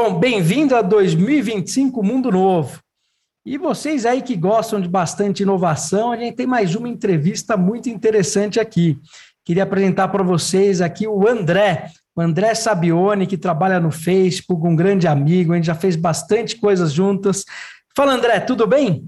Bom, bem-vindo a 2025 Mundo Novo. E vocês aí que gostam de bastante inovação, a gente tem mais uma entrevista muito interessante aqui. Queria apresentar para vocês aqui o André, o André Sabione, que trabalha no Facebook, um grande amigo, a gente já fez bastante coisas juntas. Fala, André, tudo bem?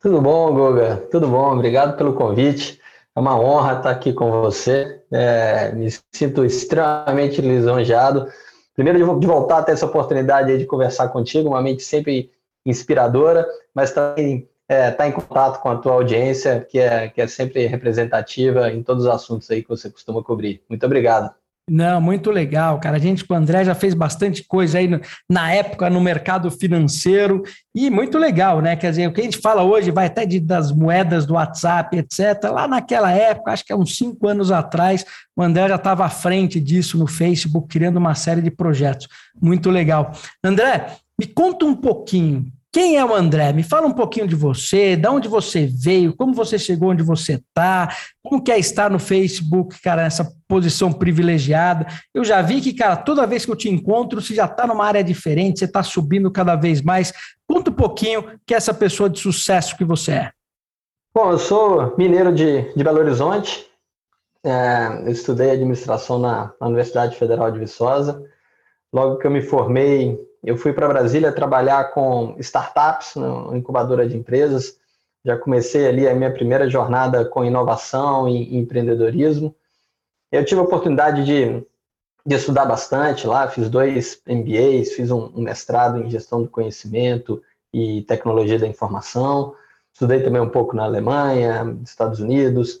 Tudo bom, Goga, tudo bom, obrigado pelo convite. É uma honra estar aqui com você. É, me sinto extremamente lisonjeado. Primeiro, de, voltar a ter essa oportunidade de conversar contigo, uma mente sempre inspiradora, mas também é, estar em contato com a tua audiência, que é, que é sempre representativa em todos os assuntos aí que você costuma cobrir. Muito obrigado. Não, muito legal, cara. A gente com o André já fez bastante coisa aí no, na época no mercado financeiro e muito legal, né? Quer dizer, o que a gente fala hoje vai até de, das moedas do WhatsApp, etc. Lá naquela época, acho que há uns cinco anos atrás, o André já estava à frente disso no Facebook, criando uma série de projetos. Muito legal. André, me conta um pouquinho quem é o André? Me fala um pouquinho de você, de onde você veio, como você chegou onde você está, como que é estar no Facebook, cara, nessa posição privilegiada. Eu já vi que, cara, toda vez que eu te encontro, você já está numa área diferente, você está subindo cada vez mais. Conta um pouquinho que é essa pessoa de sucesso que você é. Bom, eu sou mineiro de, de Belo Horizonte, é, eu estudei administração na, na Universidade Federal de Viçosa. Logo que eu me formei, eu fui para Brasília trabalhar com startups, uma incubadora de empresas. Já comecei ali a minha primeira jornada com inovação e empreendedorismo. Eu tive a oportunidade de, de estudar bastante lá, fiz dois MBAs, fiz um, um mestrado em gestão do conhecimento e tecnologia da informação. Estudei também um pouco na Alemanha, Estados Unidos.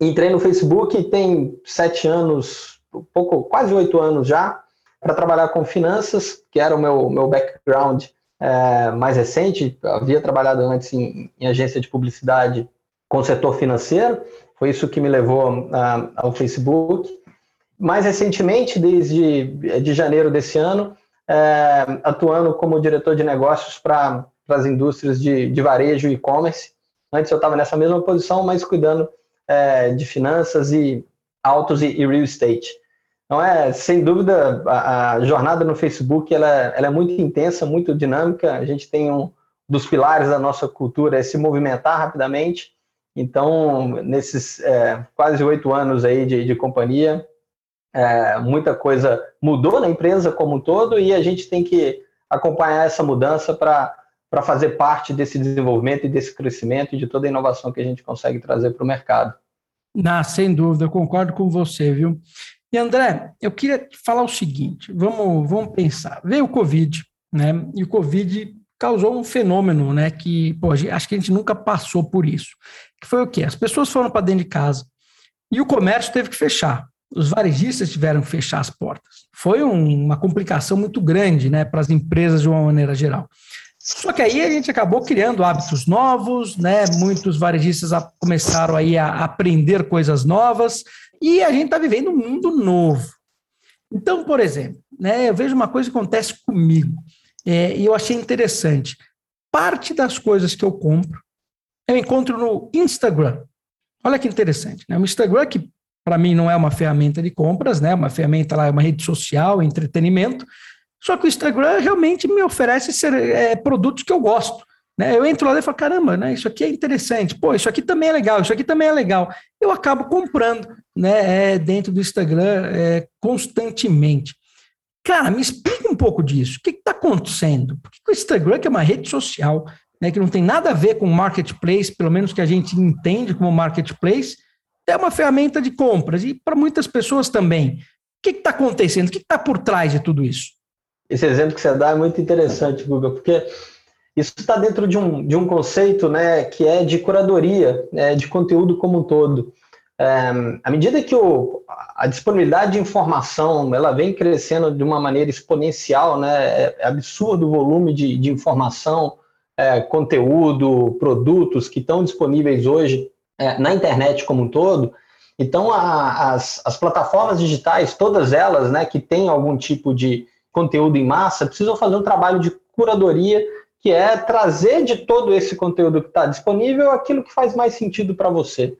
Entrei no Facebook tem sete anos, pouco, quase oito anos já para trabalhar com finanças, que era o meu, meu background é, mais recente. Eu havia trabalhado antes em, em, agência de publicidade com o setor financeiro, foi isso que me levou a, ao Facebook. Mais recentemente, desde de janeiro desse ano, é, atuando como diretor de negócios para as indústrias de, de varejo e e-commerce. Antes eu estava nessa mesma posição, mas cuidando é, de finanças e autos e, e real estate. Então, é, sem dúvida, a, a jornada no Facebook ela, ela, é muito intensa, muito dinâmica. A gente tem um dos pilares da nossa cultura é se movimentar rapidamente. Então, nesses é, quase oito anos aí de, de companhia, é, muita coisa mudou na empresa como um todo e a gente tem que acompanhar essa mudança para fazer parte desse desenvolvimento e desse crescimento e de toda a inovação que a gente consegue trazer para o mercado. Ah, sem dúvida, concordo com você, viu? E André, eu queria falar o seguinte: vamos, vamos pensar. Veio o Covid, né? E o Covid causou um fenômeno, né? Que pô, acho que a gente nunca passou por isso. Que foi o quê? As pessoas foram para dentro de casa e o comércio teve que fechar. Os varejistas tiveram que fechar as portas. Foi um, uma complicação muito grande, né? Para as empresas de uma maneira geral. Só que aí a gente acabou criando hábitos novos, né? Muitos varejistas começaram aí a aprender coisas novas e a gente está vivendo um mundo novo. Então, por exemplo, né, eu vejo uma coisa que acontece comigo, é, e eu achei interessante. Parte das coisas que eu compro, eu encontro no Instagram. Olha que interessante. Né? O Instagram, que para mim não é uma ferramenta de compras, né? uma ferramenta lá, é uma rede social, entretenimento. Só que o Instagram realmente me oferece ser, é, produtos que eu gosto. Né? Eu entro lá e falo, caramba, né? isso aqui é interessante, pô, isso aqui também é legal, isso aqui também é legal. Eu acabo comprando né, é, dentro do Instagram é, constantemente. Cara, me explica um pouco disso. O que está acontecendo? Por que o Instagram, que é uma rede social, né, que não tem nada a ver com marketplace, pelo menos que a gente entende como marketplace, é uma ferramenta de compras e para muitas pessoas também. O que está acontecendo? O que está por trás de tudo isso? Esse exemplo que você dá é muito interessante, Guga, porque isso está dentro de um, de um conceito né, que é de curadoria, né, de conteúdo como um todo. É, à medida que o, a disponibilidade de informação ela vem crescendo de uma maneira exponencial, né, é, é absurdo o volume de, de informação, é, conteúdo, produtos que estão disponíveis hoje é, na internet como um todo. Então, a, as, as plataformas digitais, todas elas né, que têm algum tipo de conteúdo em massa, precisam fazer um trabalho de curadoria que é trazer de todo esse conteúdo que está disponível aquilo que faz mais sentido para você.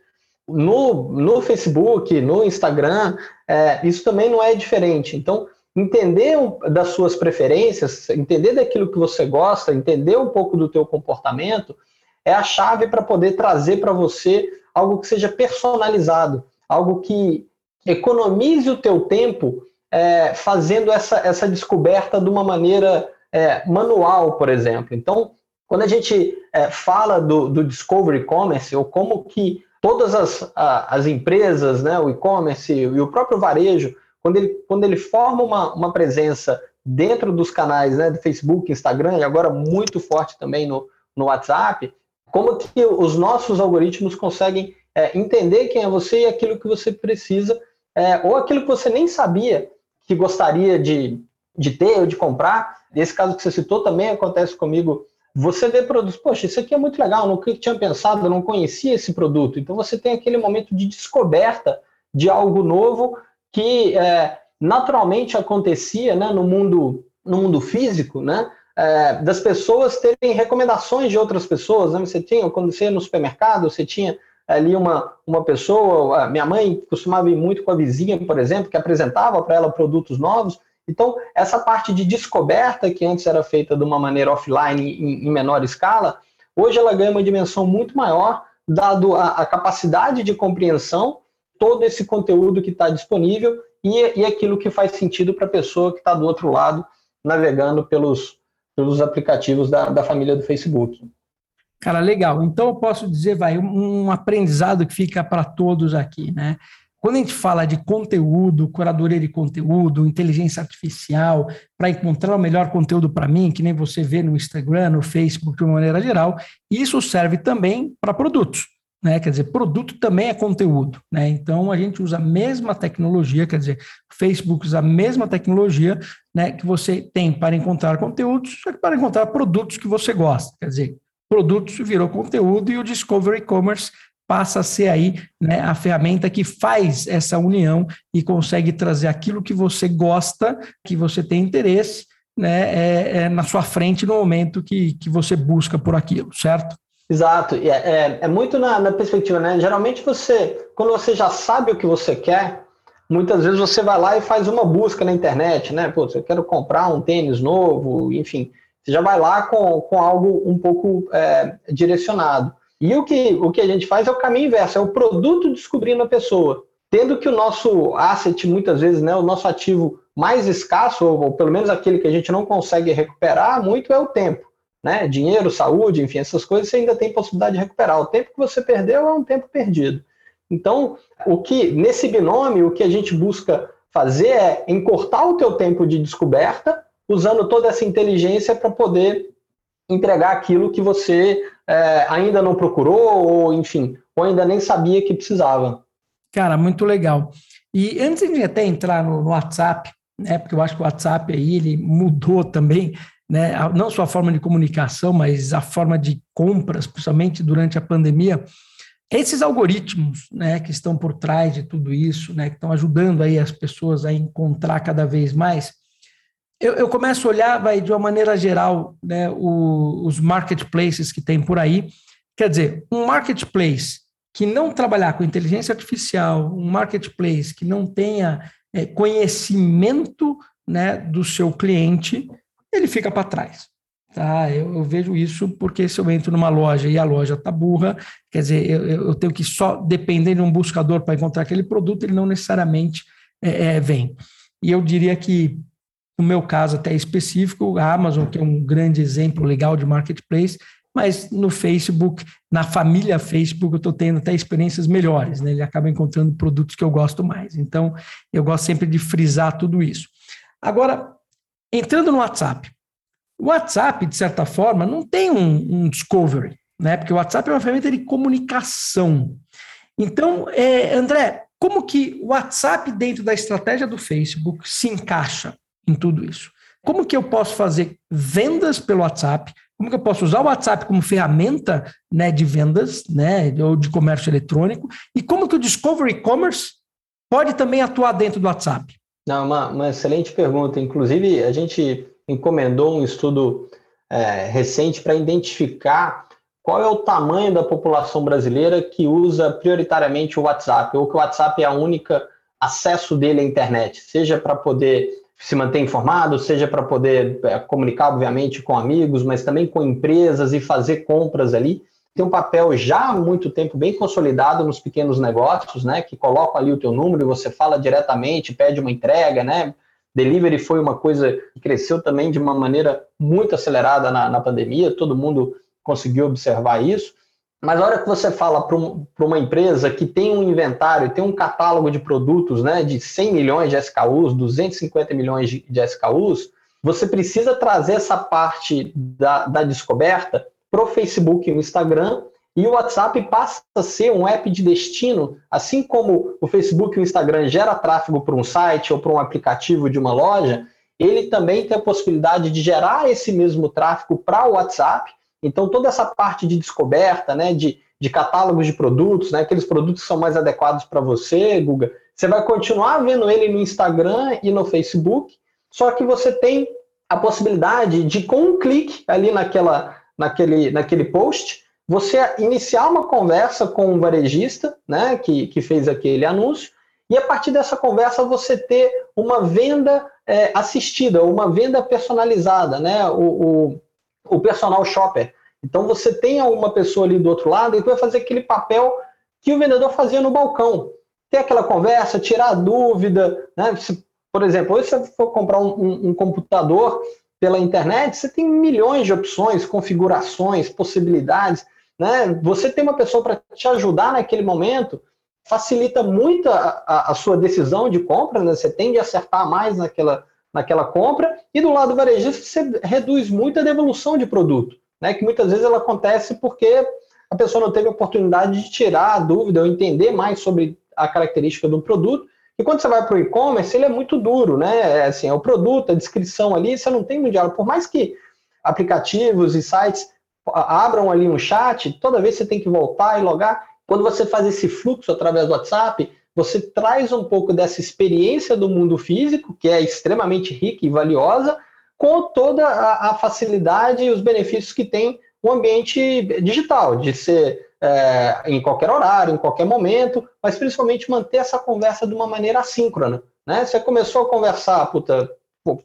No, no Facebook, no Instagram, é, isso também não é diferente. Então, entender das suas preferências, entender daquilo que você gosta, entender um pouco do teu comportamento, é a chave para poder trazer para você algo que seja personalizado, algo que economize o teu tempo é, fazendo essa, essa descoberta de uma maneira é, manual, por exemplo. Então, quando a gente é, fala do, do Discovery Commerce, ou como que todas as, a, as empresas, né, o e-commerce e o próprio varejo, quando ele, quando ele forma uma, uma presença dentro dos canais né, do Facebook, Instagram e agora muito forte também no, no WhatsApp, como que os nossos algoritmos conseguem é, entender quem é você e aquilo que você precisa, é, ou aquilo que você nem sabia que gostaria de, de ter ou de comprar. Nesse caso que você citou também acontece comigo. Você vê produtos, poxa, isso aqui é muito legal, nunca tinha pensado, eu não conhecia esse produto. Então você tem aquele momento de descoberta de algo novo que é, naturalmente acontecia né, no, mundo, no mundo físico, né? É, das pessoas terem recomendações de outras pessoas. Né? Você tinha, quando você ia no supermercado, você tinha ali uma, uma pessoa, minha mãe costumava ir muito com a vizinha, por exemplo, que apresentava para ela produtos novos. Então, essa parte de descoberta, que antes era feita de uma maneira offline em, em menor escala, hoje ela ganha uma dimensão muito maior, dado a, a capacidade de compreensão, todo esse conteúdo que está disponível e, e aquilo que faz sentido para a pessoa que está do outro lado, navegando pelos, pelos aplicativos da, da família do Facebook. Cara, legal. Então eu posso dizer, vai, um aprendizado que fica para todos aqui, né? Quando a gente fala de conteúdo, curadoria de conteúdo, inteligência artificial, para encontrar o melhor conteúdo para mim, que nem você vê no Instagram, no Facebook, de uma maneira geral, isso serve também para produtos. Né? Quer dizer, produto também é conteúdo. Né? Então, a gente usa a mesma tecnologia, quer dizer, Facebook usa a mesma tecnologia né, que você tem para encontrar conteúdos, só que para encontrar produtos que você gosta. Quer dizer, produtos virou conteúdo e o Discovery Commerce passa a ser aí né, a ferramenta que faz essa união e consegue trazer aquilo que você gosta, que você tem interesse, né, é, é na sua frente no momento que, que você busca por aquilo, certo? Exato, é, é, é muito na, na, perspectiva, né? Geralmente você, quando você já sabe o que você quer, muitas vezes você vai lá e faz uma busca na internet, né? Pô, eu quero comprar um tênis novo, enfim, você já vai lá com, com algo um pouco é, direcionado. E o que, o que a gente faz é o caminho inverso, é o produto descobrindo a pessoa. Tendo que o nosso asset, muitas vezes, né, o nosso ativo mais escasso, ou, pelo menos aquele que a gente não consegue recuperar muito, é o tempo. Né? Dinheiro, saúde, enfim, essas coisas você ainda tem possibilidade de recuperar. O tempo que você perdeu é um tempo perdido. Então, o que nesse binômio, o que a gente busca fazer é encurtar o teu tempo de descoberta usando toda essa inteligência para poder entregar aquilo que você é, ainda não procurou, ou enfim, ou ainda nem sabia que precisava. Cara, muito legal. E antes de até entrar no, no WhatsApp, né, porque eu acho que o WhatsApp aí ele mudou também, né, não só a forma de comunicação, mas a forma de compras, principalmente durante a pandemia. Esses algoritmos, né, que estão por trás de tudo isso, né, que estão ajudando aí as pessoas a encontrar cada vez mais, eu, eu começo a olhar, vai, de uma maneira geral, né, o, os marketplaces que tem por aí. Quer dizer, um marketplace que não trabalhar com inteligência artificial, um marketplace que não tenha é, conhecimento né, do seu cliente, ele fica para trás. Tá? Eu, eu, vejo isso porque se eu entro numa loja e a loja está burra, quer dizer, eu, eu, tenho que só depender de um buscador para encontrar aquele produto, ele não necessariamente é, é, vem. E eu diria que no meu caso até específico, a Amazon, que é um grande exemplo legal de marketplace, mas no Facebook, na família Facebook, eu estou tendo até experiências melhores, né? Ele acaba encontrando produtos que eu gosto mais. Então, eu gosto sempre de frisar tudo isso. Agora, entrando no WhatsApp. O WhatsApp, de certa forma, não tem um, um discovery, né? Porque o WhatsApp é uma ferramenta de comunicação. Então, é, André, como que o WhatsApp, dentro da estratégia do Facebook, se encaixa? Em tudo isso. Como que eu posso fazer vendas pelo WhatsApp? Como que eu posso usar o WhatsApp como ferramenta né, de vendas, né, ou de comércio eletrônico? E como que o Discovery Commerce pode também atuar dentro do WhatsApp? Não, uma, uma excelente pergunta. Inclusive, a gente encomendou um estudo é, recente para identificar qual é o tamanho da população brasileira que usa prioritariamente o WhatsApp, ou que o WhatsApp é a única acesso dele à internet, seja para poder se manter informado, seja para poder é, comunicar, obviamente, com amigos, mas também com empresas e fazer compras ali. Tem um papel já há muito tempo bem consolidado nos pequenos negócios, né? Que colocam ali o teu número e você fala diretamente, pede uma entrega, né? Delivery foi uma coisa que cresceu também de uma maneira muito acelerada na, na pandemia, todo mundo conseguiu observar isso. Mas a hora que você fala para um, uma empresa que tem um inventário, tem um catálogo de produtos né, de 100 milhões de SKUs, 250 milhões de, de SKUs, você precisa trazer essa parte da, da descoberta para o Facebook e o Instagram, e o WhatsApp passa a ser um app de destino, assim como o Facebook e o Instagram gera tráfego para um site ou para um aplicativo de uma loja, ele também tem a possibilidade de gerar esse mesmo tráfego para o WhatsApp então, toda essa parte de descoberta, né, de, de catálogos de produtos, né, aqueles produtos que são mais adequados para você, Guga, você vai continuar vendo ele no Instagram e no Facebook, só que você tem a possibilidade de, com um clique ali naquela, naquele, naquele post, você iniciar uma conversa com um varejista né, que, que fez aquele anúncio, e a partir dessa conversa você ter uma venda é, assistida, uma venda personalizada, né? O, o, o personal shopper. Então você tem uma pessoa ali do outro lado que vai fazer aquele papel que o vendedor fazia no balcão. Ter aquela conversa, tirar dúvida, né? Se, por exemplo, hoje você for comprar um, um, um computador pela internet, você tem milhões de opções, configurações, possibilidades. Né? Você tem uma pessoa para te ajudar naquele momento, facilita muito a, a, a, sua decisão de compra, né? você tende a acertar mais naquela, naquela compra, e do lado varejista você reduz muito a devolução de produto, né? Que muitas vezes ela acontece porque a pessoa não teve a oportunidade de tirar a dúvida ou entender mais sobre a característica do produto. E quando você vai para o e-commerce, ele é muito duro, né? É, assim, é o produto, a descrição ali, você não tem muito diálogo. Por mais que aplicativos e sites abram ali um chat, toda vez você tem que voltar e logar. Quando você faz esse fluxo através do WhatsApp, você traz um pouco dessa experiência do mundo físico, que é extremamente rica e valiosa, com toda a, a facilidade e os benefícios que tem o ambiente digital, de ser é, em qualquer horário, em qualquer momento, mas principalmente manter essa conversa de uma maneira assíncrona. Né? Você começou a conversar, puta,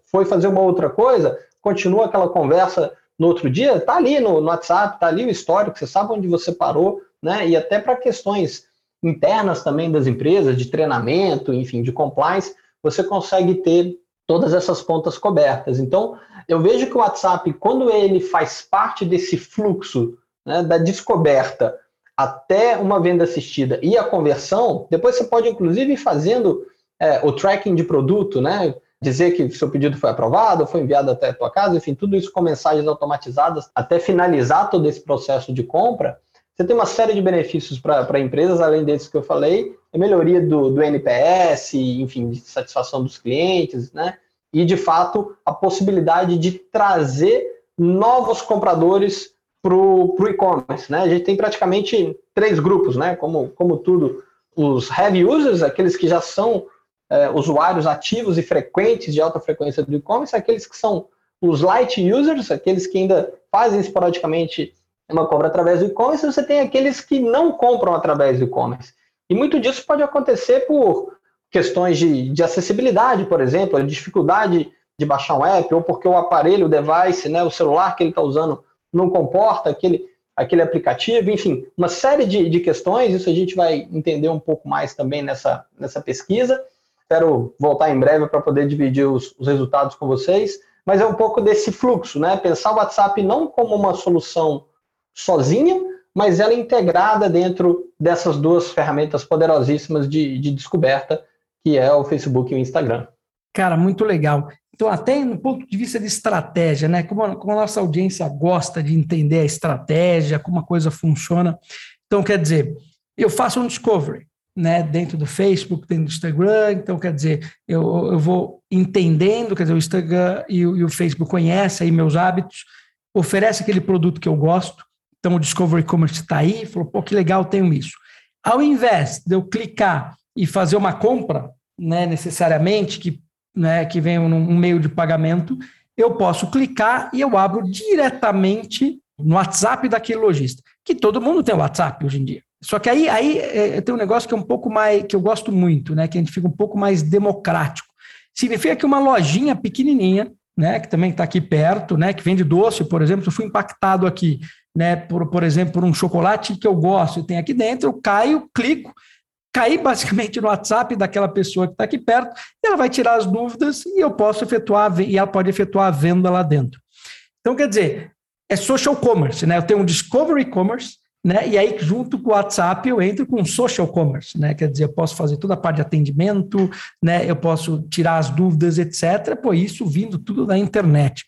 foi fazer uma outra coisa, continua aquela conversa no outro dia, tá ali no, no WhatsApp, tá ali o histórico, você sabe onde você parou, né? E até para questões internas também das empresas, de treinamento, enfim, de compliance, você consegue ter todas essas pontas cobertas. Então, eu vejo que o WhatsApp, quando ele faz parte desse fluxo né, da descoberta até uma venda assistida e a conversão, depois você pode inclusive ir fazendo é, o tracking de produto, né? Dizer que seu pedido foi aprovado, foi enviado até a tua casa, enfim, tudo isso com mensagens automatizadas até finalizar todo esse processo de compra. Você tem uma série de benefícios para empresas, além desses que eu falei, a melhoria do, do NPS, enfim, de satisfação dos clientes, né? E, de fato, a possibilidade de trazer novos compradores para o e-commerce, né? A gente tem praticamente três grupos, né? Como, como tudo, os heavy users, aqueles que já são é, usuários ativos e frequentes de alta frequência do e-commerce, aqueles que são os light users, aqueles que ainda fazem esporadicamente uma compra através do e-commerce, você tem aqueles que não compram através do e-commerce. E muito disso pode acontecer por questões de, de acessibilidade, por exemplo, dificuldade de baixar um app, ou porque o aparelho, o device, né, o celular que ele está usando não comporta aquele, aquele aplicativo, enfim, uma série de, de questões, isso a gente vai entender um pouco mais também nessa, nessa pesquisa. Espero voltar em breve para poder dividir os, os resultados com vocês, mas é um pouco desse fluxo, né? Pensar o WhatsApp não como uma solução sozinha, mas ela é integrada dentro dessas duas ferramentas poderosíssimas de, de descoberta, que é o Facebook e o Instagram. Cara, muito legal. Então, até no ponto de vista de estratégia, né? Como a, como a nossa audiência gosta de entender a estratégia, como a coisa funciona. Então, quer dizer, eu faço um discovery, né? Dentro do Facebook, dentro do Instagram. Então, quer dizer, eu, eu vou entendendo, quer dizer, o Instagram e o, e o Facebook conhecem aí meus hábitos, oferece aquele produto que eu gosto, então o Discovery Commerce está aí, falou, pô, que legal, tenho isso. Ao invés de eu clicar e fazer uma compra, né, necessariamente, que, né, que vem um meio de pagamento, eu posso clicar e eu abro diretamente no WhatsApp daquele lojista, que todo mundo tem WhatsApp hoje em dia. Só que aí, aí é, tem um negócio que é um pouco mais, que eu gosto muito, né, que a gente fica um pouco mais democrático, significa que uma lojinha pequenininha, né, que também está aqui perto, né, que vende doce, por exemplo, eu fui impactado aqui, né, por, por exemplo, por um chocolate que eu gosto e tem aqui dentro, eu caio, clico, caí basicamente no WhatsApp daquela pessoa que está aqui perto, e ela vai tirar as dúvidas e eu posso efetuar, e ela pode efetuar a venda lá dentro. Então, quer dizer, é social commerce, né? Eu tenho um discovery commerce, né? E aí, junto com o WhatsApp, eu entro com social commerce, né? Quer dizer, eu posso fazer toda a parte de atendimento, né? Eu posso tirar as dúvidas, etc. Pô, isso vindo tudo da internet.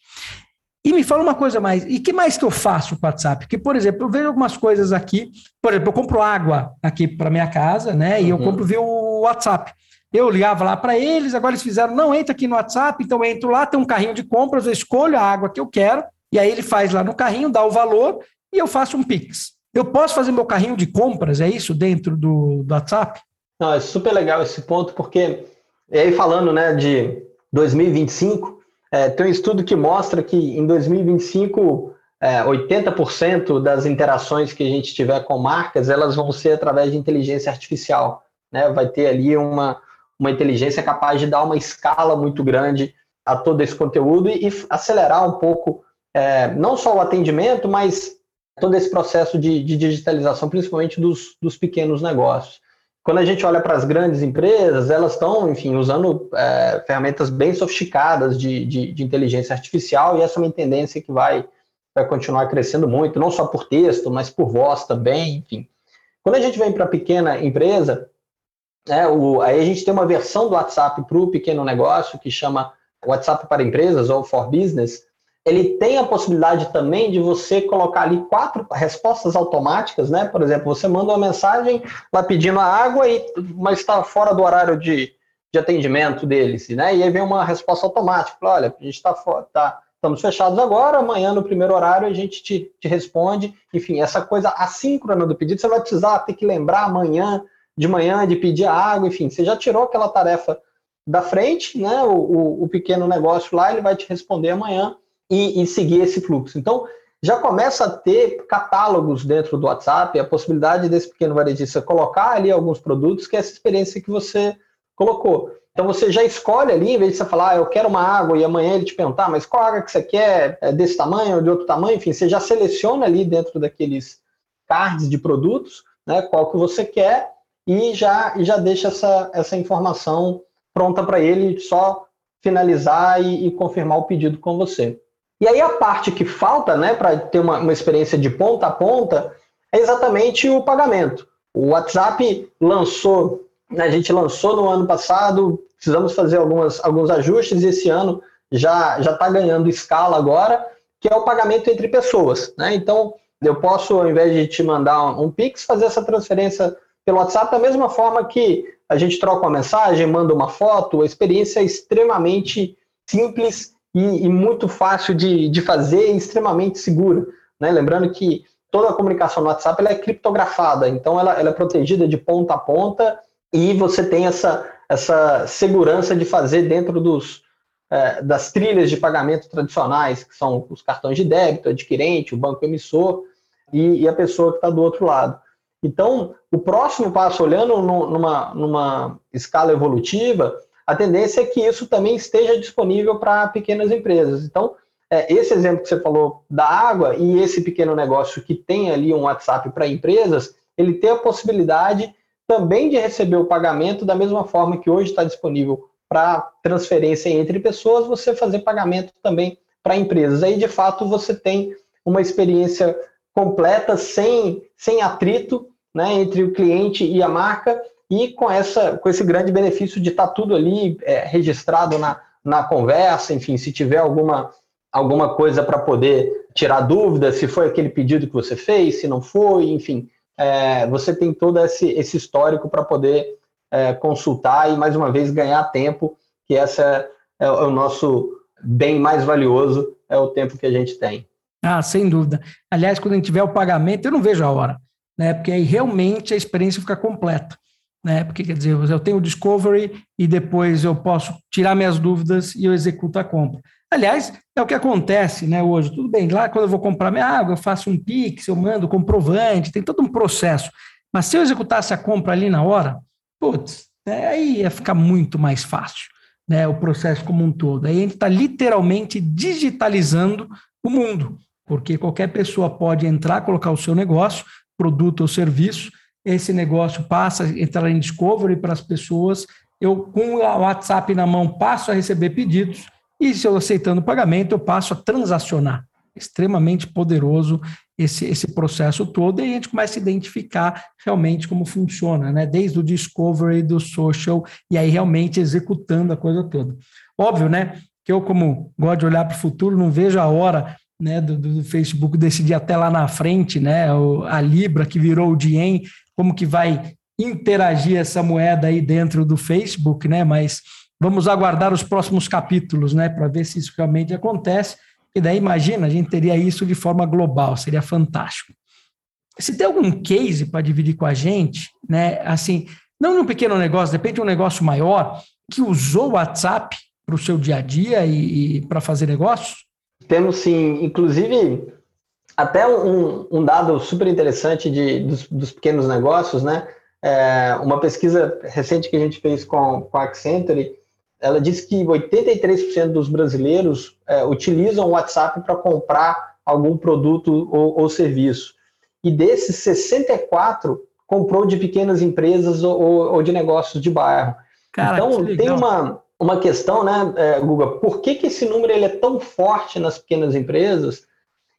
E me fala uma coisa mais, e que mais que eu faço com o WhatsApp? Porque, por exemplo, eu vejo algumas coisas aqui, por exemplo, eu compro água aqui para minha casa, né? E eu uhum. compro via o WhatsApp. Eu ligava lá para eles, agora eles fizeram, não, entra aqui no WhatsApp, então eu entro lá, tem um carrinho de compras, eu escolho a água que eu quero, e aí ele faz lá no carrinho, dá o valor, e eu faço um Pix. Eu posso fazer meu carrinho de compras, é isso, dentro do, do WhatsApp? Não, é super legal esse ponto, porque, e aí falando né, de 2025, é, tem um estudo que mostra que em 2025, é, 80% das interações que a gente tiver com marcas, elas vão ser através de inteligência artificial. Né? Vai ter ali uma, uma inteligência capaz de dar uma escala muito grande a todo esse conteúdo e, e acelerar um pouco, é, não só o atendimento, mas todo esse processo de, de digitalização, principalmente dos, dos pequenos negócios. Quando a gente olha para as grandes empresas, elas estão, enfim, usando é, ferramentas bem sofisticadas de, de, de, inteligência artificial, e essa é uma tendência que vai, vai continuar crescendo muito, não só por texto, mas por voz também, enfim. Quando a gente vem para a pequena empresa, é, o, aí a gente tem uma versão do WhatsApp para o pequeno negócio, que chama WhatsApp para empresas, ou for business, ele tem a possibilidade também de você colocar ali quatro respostas automáticas, né? Por exemplo, você manda uma mensagem lá pedindo a água, e, mas está fora do horário de, de atendimento deles, né? E aí vem uma resposta automática. Olha, a gente está tá, estamos fechados agora, amanhã no primeiro horário a gente te, te responde. Enfim, essa coisa assíncrona do pedido, você vai precisar ter que lembrar amanhã, de manhã, de pedir água, enfim, você já tirou aquela tarefa da frente, né? O, o, o pequeno negócio lá, ele vai te responder amanhã e, e seguir esse fluxo. Então, já começa a ter catálogos dentro do WhatsApp, a possibilidade desse pequeno varejista colocar ali alguns produtos, que é essa experiência que você colocou. Então você já escolhe ali, em vez de você falar, ah, eu quero uma água, e amanhã ele te perguntar, mas qual água que você quer? É desse tamanho ou de outro tamanho? Enfim, você já seleciona ali dentro daqueles cards de produtos, né, qual que você quer, e já, e já deixa essa, essa informação pronta para ele só finalizar e, e confirmar o pedido com você. E aí a parte que falta, né, para ter uma, uma experiência de ponta a ponta, é exatamente o pagamento. O WhatsApp lançou, né, a gente lançou no ano passado, precisamos fazer algumas, alguns ajustes e esse ano já está ganhando escala agora, que é o pagamento entre pessoas. Né? Então, eu posso, ao invés de te mandar um Pix, fazer essa transferência pelo WhatsApp da mesma forma que a gente troca uma mensagem, manda uma foto, a experiência é extremamente simples e, e muito fácil de, de fazer e extremamente segura. Né? Lembrando que toda a comunicação no WhatsApp ela é criptografada, então ela, ela é protegida de ponta a ponta e você tem essa, essa segurança de fazer dentro dos, é, das trilhas de pagamento tradicionais, que são os cartões de débito, adquirente, o banco emissor e, e a pessoa que está do outro lado. Então, o próximo passo, olhando numa, numa escala evolutiva, a tendência é que isso também esteja disponível para pequenas empresas. Então, é, esse exemplo que você falou da água e esse pequeno negócio que tem ali um WhatsApp para empresas, ele tem a possibilidade também de receber o pagamento da mesma forma que hoje está disponível para transferência entre pessoas, você fazer pagamento também para empresas. Aí, de fato, você tem uma experiência completa, sem, sem atrito né, entre o cliente e a marca, e com, essa, com esse grande benefício de estar tá tudo ali é, registrado na, na conversa, enfim, se tiver alguma, alguma coisa para poder tirar dúvidas, se foi aquele pedido que você fez, se não foi, enfim, é, você tem todo esse, esse histórico para poder é, consultar e, mais uma vez, ganhar tempo, que essa é, é o nosso bem mais valioso, é o tempo que a gente tem. Ah, sem dúvida. Aliás, quando a gente tiver o pagamento, eu não vejo a hora, né? Porque aí realmente a experiência fica completa né? Porque quer dizer, eu tenho o discovery e depois eu posso tirar minhas dúvidas e eu executo a compra. Aliás, é o que acontece, né, hoje. Tudo bem, lá quando eu vou comprar minha água, eu faço um Pix, eu mando comprovante, tem todo um processo. Mas se eu executasse a compra ali na hora, putz, né, aí ia ficar muito mais fácil. né, o processo como um todo. Aí a gente está literalmente digitalizando o mundo, porque qualquer pessoa pode entrar, colocar o seu negócio, produto ou serviço, esse negócio passa entrar em discovery para as pessoas, eu com o WhatsApp na mão passo a receber pedidos, e se eu aceitando o pagamento, eu passo a transacionar. Extremamente poderoso esse, esse processo todo, e a gente começa a identificar realmente como funciona, né? Desde o discovery, do social, e aí realmente executando a coisa toda. Óbvio, né? Que eu, como gosto de olhar para o futuro, não vejo a hora né, do, do, Facebook decidir até lá na frente, né, a Libra que virou o Diem, como que vai interagir essa moeda aí dentro do Facebook, né, mas vamos aguardar os próximos capítulos, né, para ver se isso realmente acontece, e daí imagina, a gente teria isso de forma global, seria fantástico. Se tem algum case para dividir com a gente, né, assim, não num pequeno negócio, de repente um negócio maior, que usou o WhatsApp para o seu dia a dia e, e para fazer negócios? Temos sim, inclusive, até um, um dado super interessante de, dos, dos pequenos negócios, né? É, uma pesquisa recente que a gente fez com, com a Accenture, ela disse que 83% dos brasileiros é, utilizam o WhatsApp para comprar algum produto ou, ou, serviço. E desses, 64 comprou de pequenas empresas ou, ou de negócios de bairro. Cara, então, tem uma, uma questão, né, é, Guga, por que, que esse número ele é tão forte nas pequenas empresas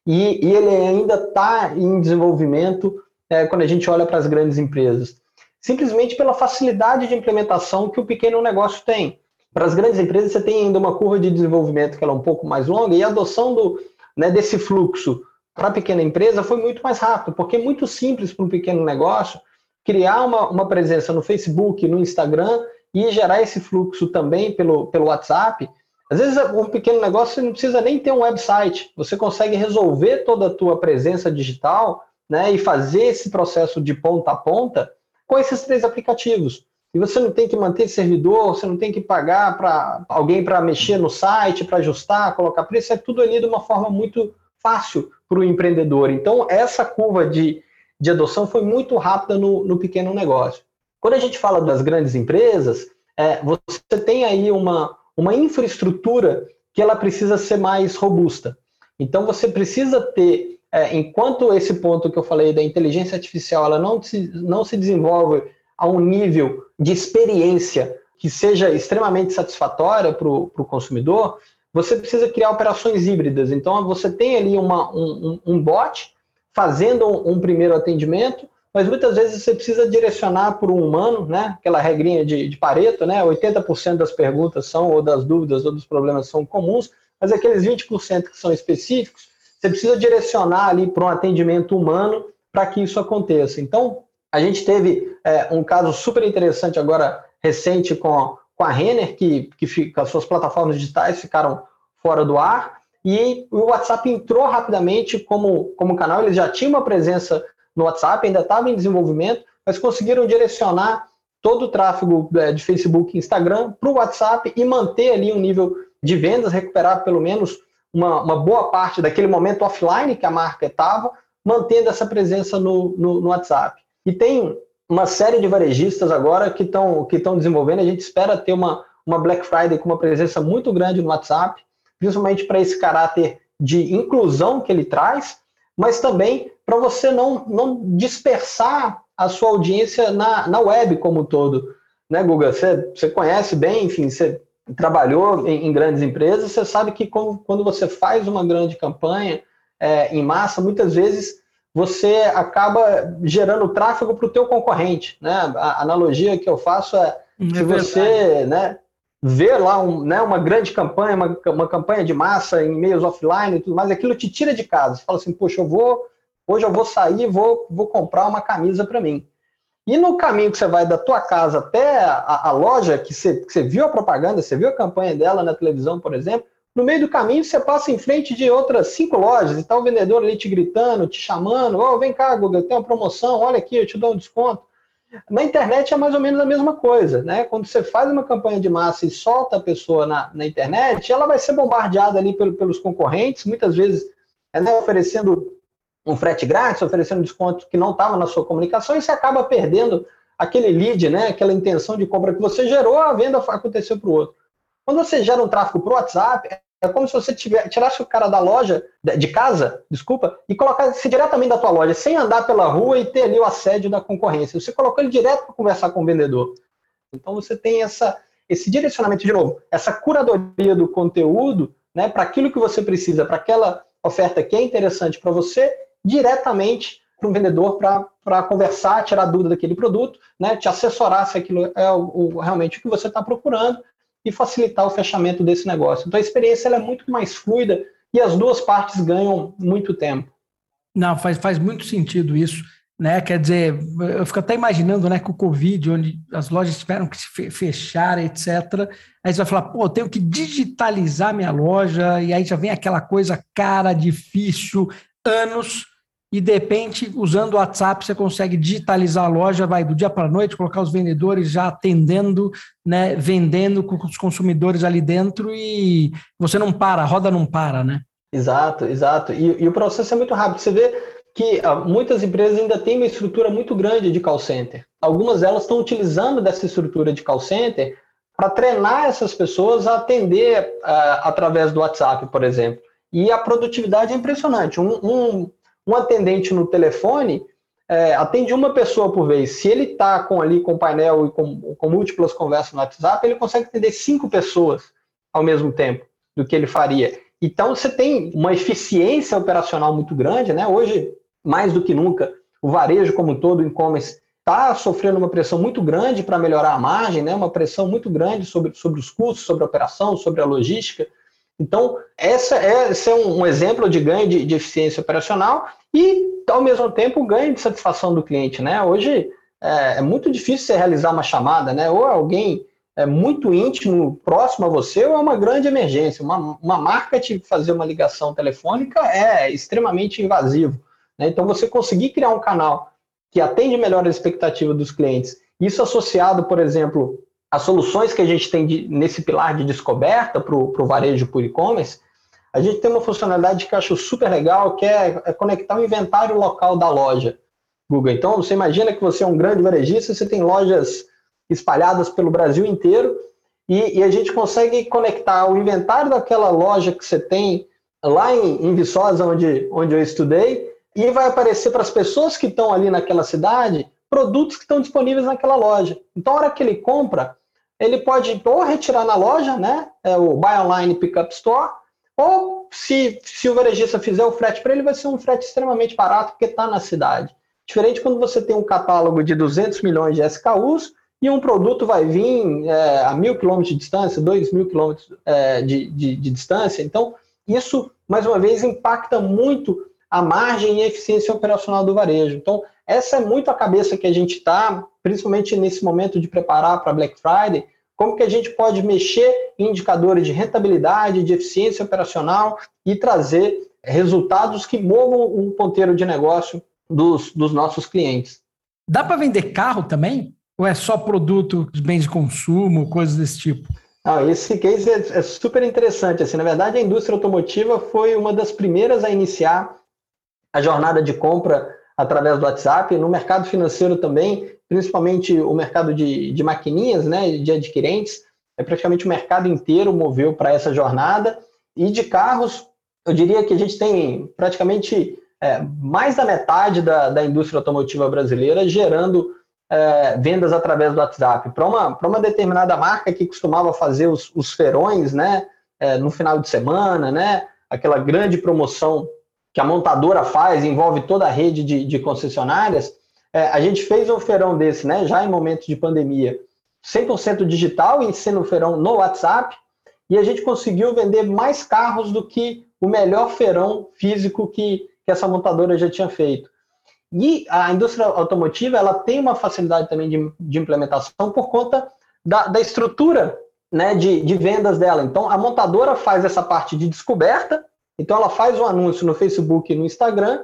e, e ele ainda está em desenvolvimento é, quando a gente olha para as grandes empresas? Simplesmente pela facilidade de implementação que o pequeno negócio tem. Para as grandes empresas, você tem ainda uma curva de desenvolvimento que ela é um pouco mais longa e a adoção do, né, desse fluxo para a pequena empresa foi muito mais rápido, porque é muito simples para um pequeno negócio criar uma, uma presença no Facebook, no Instagram e gerar esse fluxo também pelo, pelo WhatsApp. Às vezes, um pequeno negócio você não precisa nem ter um website, você consegue resolver toda a tua presença digital né, e fazer esse processo de ponta a ponta com esses três aplicativos. E você não tem que manter servidor, você não tem que pagar para alguém para mexer no site, para ajustar, colocar preço, é tudo ali de uma forma muito fácil para o empreendedor. Então, essa curva de, de adoção foi muito rápida no, no pequeno negócio. Quando a gente fala das grandes empresas, é, você tem aí uma, uma infraestrutura que ela precisa ser mais robusta. Então você precisa ter, é, enquanto esse ponto que eu falei da inteligência artificial, ela não se, não se desenvolve a um nível de experiência que seja extremamente satisfatória para o consumidor, você precisa criar operações híbridas. Então você tem ali uma, um, um bot fazendo um, um primeiro atendimento, mas muitas vezes você precisa direcionar por um humano, né? Aquela regrinha de, de Pareto, né? 80% das perguntas são, ou das dúvidas, ou dos problemas são comuns, mas aqueles 20% que são específicos, você precisa direcionar ali para um atendimento humano para que isso aconteça. Então, a gente teve é, um caso super interessante agora, recente, com, com a Renner, que, que fica, as suas plataformas digitais ficaram fora do ar, e o WhatsApp entrou rapidamente como, como canal, eles já tinham uma presença no WhatsApp, ainda estava em desenvolvimento, mas conseguiram direcionar todo o tráfego é, de Facebook e Instagram para o WhatsApp e manter ali um nível de vendas, recuperar pelo menos uma, uma boa parte daquele momento offline que a marca estava, mantendo essa presença no, no, no, WhatsApp. E tem uma série de varejistas agora que estão que desenvolvendo, a gente espera ter uma, uma Black Friday com uma presença muito grande no WhatsApp, principalmente para esse caráter de inclusão que ele traz, mas também para você não, não dispersar a sua audiência na, na web como um todo. Né, Guga? Você, você conhece bem, enfim, você trabalhou em, em grandes empresas, você sabe que quando, quando você faz uma grande campanha é, em massa, muitas vezes você acaba gerando tráfego para o teu concorrente. Né? A analogia que eu faço é, é se você né, ver lá um, né, uma grande campanha, uma, uma campanha de massa em meios offline e tudo mais, aquilo te tira de casa. Você fala assim, poxa, eu vou Hoje eu vou sair vou, vou comprar uma camisa para mim. E no caminho que você vai da tua casa até a, a loja, que você, que você viu a propaganda, você viu a campanha dela na televisão, por exemplo, no meio do caminho você passa em frente de outras cinco lojas e está o vendedor ali te gritando, te chamando, oh, vem cá, Google, tem uma promoção, olha aqui, eu te dou um desconto. Na internet é mais ou menos a mesma coisa, né? Quando você faz uma campanha de massa e solta a pessoa na, na internet, ela vai ser bombardeada ali pelo, pelos concorrentes, muitas vezes é, né, oferecendo um frete grátis, oferecendo desconto que não estava na sua comunicação, e você acaba perdendo aquele lead, né, aquela intenção de compra que você gerou, a venda aconteceu para o outro. Quando você gera um tráfego para o WhatsApp, é como se você tiver, tirasse o cara da loja, de casa, desculpa, e colocasse diretamente da tua loja, sem andar pela rua e ter ali o assédio da concorrência. Você colocou ele direto para conversar com o vendedor. Então você tem essa, esse direcionamento, de novo, essa curadoria do conteúdo né, para aquilo que você precisa, para aquela oferta que é interessante para você, diretamente para um vendedor para conversar, tirar dúvida daquele produto, né, te assessorar se aquilo é o, o realmente o que você está procurando e facilitar o fechamento desse negócio. Então a experiência é muito mais fluida e as duas partes ganham muito tempo. Não, faz, faz muito sentido isso. Né? Quer dizer, eu fico até imaginando né, com o Covid, onde as lojas tiveram que se fechar, etc. Aí você vai falar, pô, eu tenho que digitalizar minha loja, e aí já vem aquela coisa cara, difícil, anos e de repente, usando o WhatsApp, você consegue digitalizar a loja, vai do dia para a noite, colocar os vendedores já atendendo, né, vendendo com os consumidores ali dentro e você não para, a roda não para, né? Exato, exato. E, e o processo é muito rápido. Você vê que ah, muitas empresas ainda têm uma estrutura muito grande de call center. Algumas delas estão utilizando dessa estrutura de call center para treinar essas pessoas a atender uh, através do WhatsApp, por exemplo. E a produtividade é impressionante. Um, um, um atendente no telefone é, atende uma pessoa por vez. Se ele está com ali com painel e com, com múltiplas conversas no WhatsApp, ele consegue atender cinco pessoas ao mesmo tempo do que ele faria. Então você tem uma eficiência operacional muito grande, né? Hoje, mais do que nunca, o varejo como um todo, o e-commerce, está sofrendo uma pressão muito grande para melhorar a margem, né? Uma pressão muito grande sobre, sobre os custos, sobre a operação, sobre a logística. Então, essa é, esse é um, exemplo de ganho de, de, eficiência operacional e, ao mesmo tempo, ganho de satisfação do cliente. Né? Hoje é, é muito difícil você realizar uma chamada, né? ou alguém é muito íntimo, próximo a você, ou é uma grande emergência. Uma, uma marca te fazer uma ligação telefônica é extremamente invasivo. Né? Então, você conseguir criar um canal que atende melhor a expectativa dos clientes, isso associado, por exemplo, as soluções que a gente tem de, nesse pilar de descoberta para o varejo por e-commerce, a gente tem uma funcionalidade que eu acho super legal, que é, é, conectar o inventário local da loja. Google. Então, você imagina que você é um grande varejista, você tem lojas espalhadas pelo Brasil inteiro, e, e a gente consegue conectar o inventário daquela loja que você tem lá em, em Viçosa, onde, onde eu estudei, e vai aparecer para as pessoas que estão ali naquela cidade produtos que estão disponíveis naquela loja. Então, hora que ele compra, ele pode ou retirar na loja, né, é o Buy Online Pickup Store, ou se, se o varejista fizer o frete para ele, vai ser um frete extremamente barato, porque está na cidade. Diferente quando você tem um catálogo de 200 milhões de SKUs e um produto vai vir é, a mil quilômetros de distância, dois mil quilômetros é, de, de distância. Então, isso, mais uma vez, impacta muito a margem e a eficiência operacional do varejo. Então, essa é muito a cabeça que a gente está, principalmente nesse momento de preparar para Black Friday, como que a gente pode mexer em indicadores de rentabilidade, de eficiência operacional e trazer resultados que movam o ponteiro de negócio dos, dos nossos clientes. Dá para vender carro também? Ou é só produto de bens de consumo, coisas desse tipo? Ah, esse case é, é super interessante. Assim, na verdade, a indústria automotiva foi uma das primeiras a iniciar a jornada de compra através do WhatsApp, no mercado financeiro também, principalmente o mercado de, de maquininhas, né, de adquirentes, é praticamente o mercado inteiro moveu para essa jornada, e de carros, eu diria que a gente tem praticamente é, mais da metade da, da indústria automotiva brasileira gerando é, vendas através do WhatsApp. Para uma, uma determinada marca que costumava fazer os, os ferões né, é, no final de semana, né, aquela grande promoção que a montadora faz, envolve toda a rede de, de concessionárias, é, a gente fez um feirão desse, né, já em momento de pandemia, 100% digital e sendo um feirão no WhatsApp, e a gente conseguiu vender mais carros do que o melhor feirão físico que, que essa montadora já tinha feito. E a indústria automotiva ela tem uma facilidade também de, de implementação por conta da, da estrutura né, de, de vendas dela. Então, a montadora faz essa parte de descoberta, então ela faz um anúncio no Facebook e no Instagram.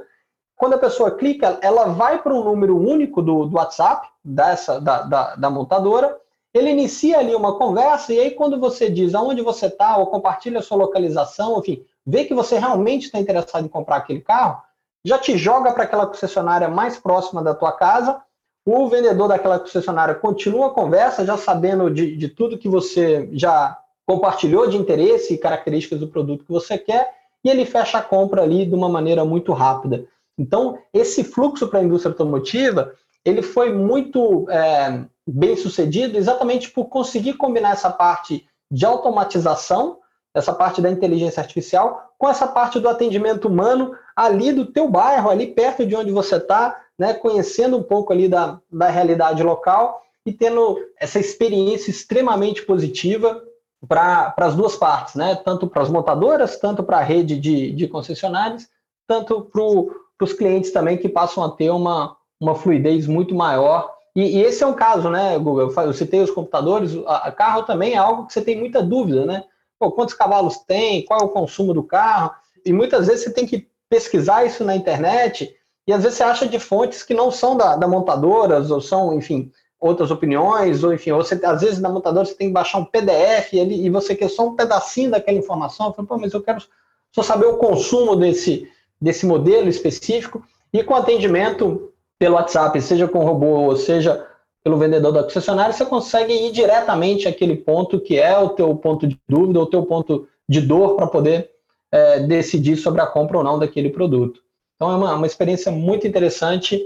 Quando a pessoa clica, ela vai para um número único do, do WhatsApp dessa, da, da, da, montadora. Ele inicia ali uma conversa e aí quando você diz aonde você está ou compartilha a sua localização, enfim, vê que você realmente está interessado em comprar aquele carro, já te joga para aquela concessionária mais próxima da tua casa. O vendedor daquela concessionária continua a conversa, já sabendo de, de tudo que você já compartilhou de interesse e características do produto que você quer e ele fecha a compra ali de uma maneira muito rápida. Então, esse fluxo para a indústria automotiva, ele foi muito é, bem sucedido exatamente por conseguir combinar essa parte de automatização, essa parte da inteligência artificial, com essa parte do atendimento humano ali do teu bairro, ali perto de onde você está, né, conhecendo um pouco ali da, da realidade local e tendo essa experiência extremamente positiva para as duas partes, né? tanto para as montadoras, tanto para a rede de, de concessionários, tanto para os clientes também que passam a ter uma, uma fluidez muito maior. E, e esse é um caso, né, Google? Eu citei os computadores, a, a, carro também é algo que você tem muita dúvida, né? Pô, quantos cavalos tem, qual é o consumo do carro, e muitas vezes você tem que pesquisar isso na internet, e às vezes você acha de fontes que não são da, da montadoras, ou são, enfim, outras opiniões, ou enfim, você, às vezes na montadora você tem que baixar um PDF e, e você quer só um pedacinho daquela informação, eu falo, Pô, mas eu quero só saber o consumo desse, desse modelo específico, e com atendimento pelo WhatsApp, seja com robô, ou seja pelo vendedor da concessionária, você consegue ir diretamente àquele ponto que é o teu ponto de dúvida, o teu ponto de dor para poder é, decidir sobre a compra ou não daquele produto. Então é uma, uma experiência muito interessante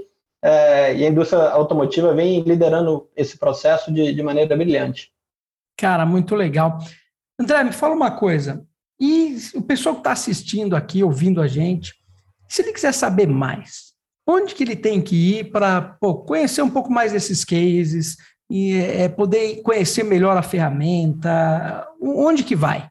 é, e a indústria automotiva vem liderando esse processo de, de maneira brilhante. Cara, muito legal. André, me fala uma coisa. E o pessoal que está assistindo aqui, ouvindo a gente, se ele quiser saber mais, onde que ele tem que ir para conhecer um pouco mais desses cases e é, poder conhecer melhor a ferramenta? Onde que vai?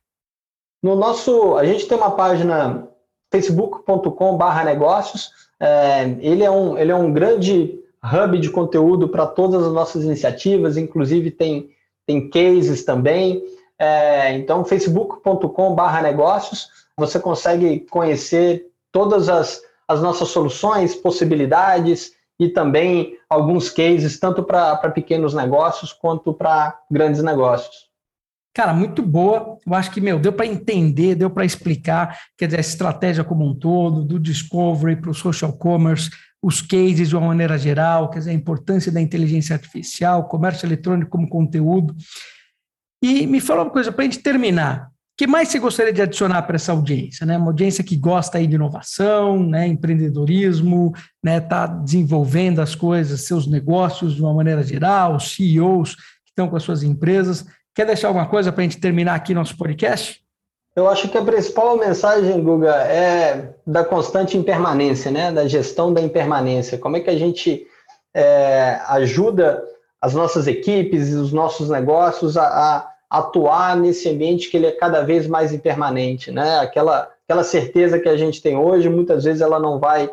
No nosso, a gente tem uma página facebook.com/negócios é, ele, é um, ele é um grande hub de conteúdo para todas as nossas iniciativas, inclusive tem, tem cases também. É, então, facebook.com.br negócios, você consegue conhecer todas as, as nossas soluções, possibilidades e também alguns cases, tanto para pequenos negócios quanto para grandes negócios. Cara, muito boa. Eu acho que, meu, deu para entender, deu para explicar, quer dizer, a estratégia como um todo, do discovery para o social commerce, os cases de uma maneira geral, quer dizer, a importância da inteligência artificial, comércio eletrônico como conteúdo. E me fala uma coisa para a gente terminar. O que mais você gostaria de adicionar para essa audiência? Né? Uma audiência que gosta aí de inovação, né? empreendedorismo, está né? Tá desenvolvendo as coisas, seus negócios de uma maneira geral, CEOs que estão com as suas empresas. Quer deixar alguma coisa para a gente terminar aqui nosso podcast? Eu acho que a principal mensagem, Guga, é da constante impermanência, né? da gestão da impermanência. Como é que a gente é, ajuda as nossas equipes e os nossos negócios a, a, atuar nesse ambiente que ele é cada vez mais impermanente. Né? Aquela, aquela certeza que a gente tem hoje, muitas vezes ela não vai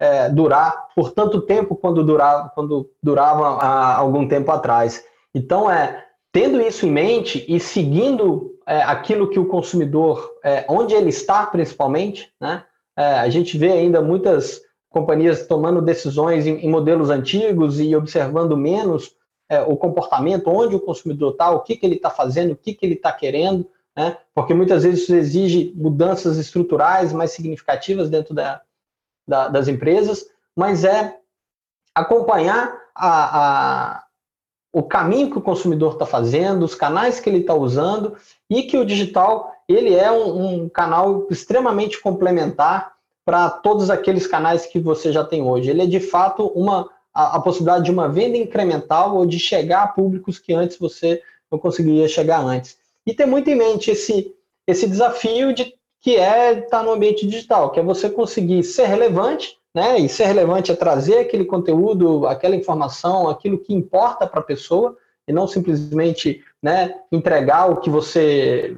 é, durar por tanto tempo quando durava, quando durava há algum tempo atrás. Então, é Tendo isso em mente e seguindo é, aquilo que o consumidor, é, onde ele está principalmente, né? É, a gente vê ainda muitas companhias tomando decisões em, em modelos antigos e observando menos é, o comportamento, onde o consumidor está, o que, que ele está fazendo, o que, que ele está querendo, né? porque muitas vezes isso exige mudanças estruturais mais significativas dentro da, da, das empresas, mas é acompanhar a, a o caminho que o consumidor está fazendo, os canais que ele está usando e que o digital ele é um, um canal extremamente complementar para todos aqueles canais que você já tem hoje. Ele é de fato uma a, a, possibilidade de uma venda incremental ou de chegar a públicos que antes você não conseguiria chegar antes. E ter muito em mente esse esse desafio de que é estar tá no ambiente digital, que é você conseguir ser relevante né? E ser relevante é trazer aquele conteúdo, aquela informação, aquilo que importa para a pessoa, e não simplesmente né, entregar o que você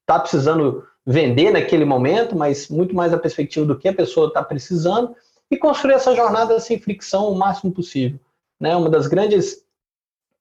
está precisando vender naquele momento, mas muito mais a perspectiva do que a pessoa está precisando, e construir essa jornada sem fricção o máximo possível. Né? Uma das grandes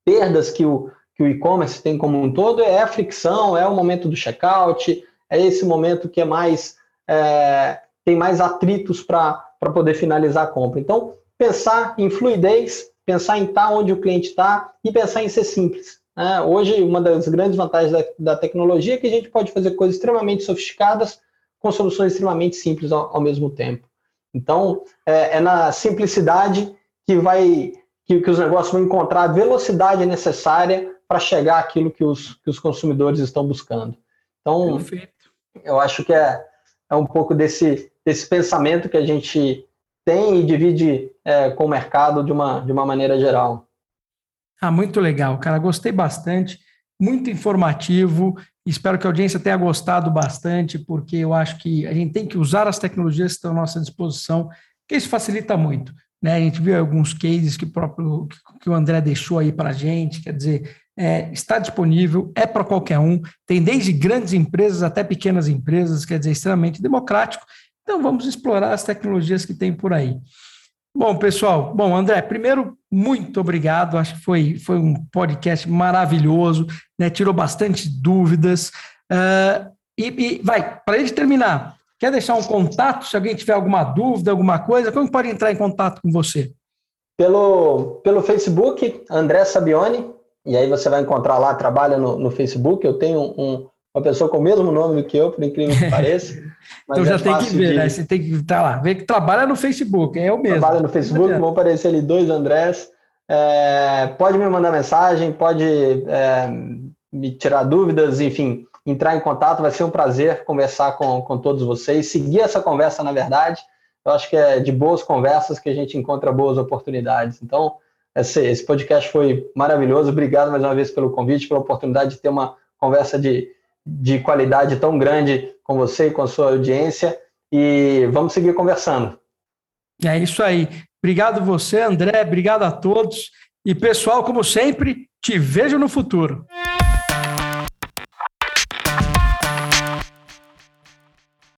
perdas que o, que o e-commerce tem como um todo é a fricção, é o momento do checkout, é esse momento que é mais é, tem mais atritos para para poder finalizar a compra. Então, pensar em fluidez, pensar em estar onde o cliente está e pensar em ser simples. Né? Hoje, uma das grandes vantagens da, da, tecnologia é que a gente pode fazer coisas extremamente sofisticadas com soluções extremamente simples ao, ao mesmo tempo. Então, é, é, na simplicidade que vai que, que os negócios vão encontrar a velocidade necessária para chegar àquilo que os, que os consumidores estão buscando. Então, Perfeito. eu acho que é, é um pouco desse, desse pensamento que a gente tem e divide é, com o mercado de uma, de uma maneira geral. Ah, muito legal, cara. Gostei bastante, muito informativo. Espero que a audiência tenha gostado bastante, porque eu acho que a gente tem que usar as tecnologias que estão à nossa disposição, que isso facilita muito. Né? A gente viu alguns cases que o próprio que o André deixou aí para a gente, quer dizer, é, está disponível, é para qualquer um, tem desde grandes empresas até pequenas empresas, quer dizer, extremamente democrático. Então vamos explorar as tecnologias que tem por aí. Bom, pessoal, bom, André, primeiro, muito obrigado. Acho que foi, foi um podcast maravilhoso, né? Tirou bastante dúvidas. Uh, e, e, vai, para a gente terminar, quer deixar um contato? Se alguém tiver alguma dúvida, alguma coisa, como pode entrar em contato com você? Pelo, pelo Facebook, André Sabione, e aí você vai encontrar lá, trabalha no, no Facebook. Eu tenho um, uma pessoa com o mesmo nome do que eu, por incrível que pareça. então já é tem que ver, de... né? Você tem que estar tá lá, ver que trabalha no Facebook, é o mesmo. Trabalha no Facebook, vão aparecer ali dois Andrés. É, pode me mandar mensagem, pode é, me tirar dúvidas, enfim, entrar em contato, vai ser um prazer conversar com, com todos vocês, seguir essa conversa, na verdade. Eu acho que é de boas conversas que a gente encontra boas oportunidades. Então, esse, esse podcast foi maravilhoso. Obrigado mais uma vez pelo convite, pela oportunidade de ter uma conversa de, de qualidade tão grande com você e com a sua audiência. E vamos seguir conversando. É isso aí. Obrigado você, André. Obrigado a todos. E pessoal, como sempre, te vejo no futuro.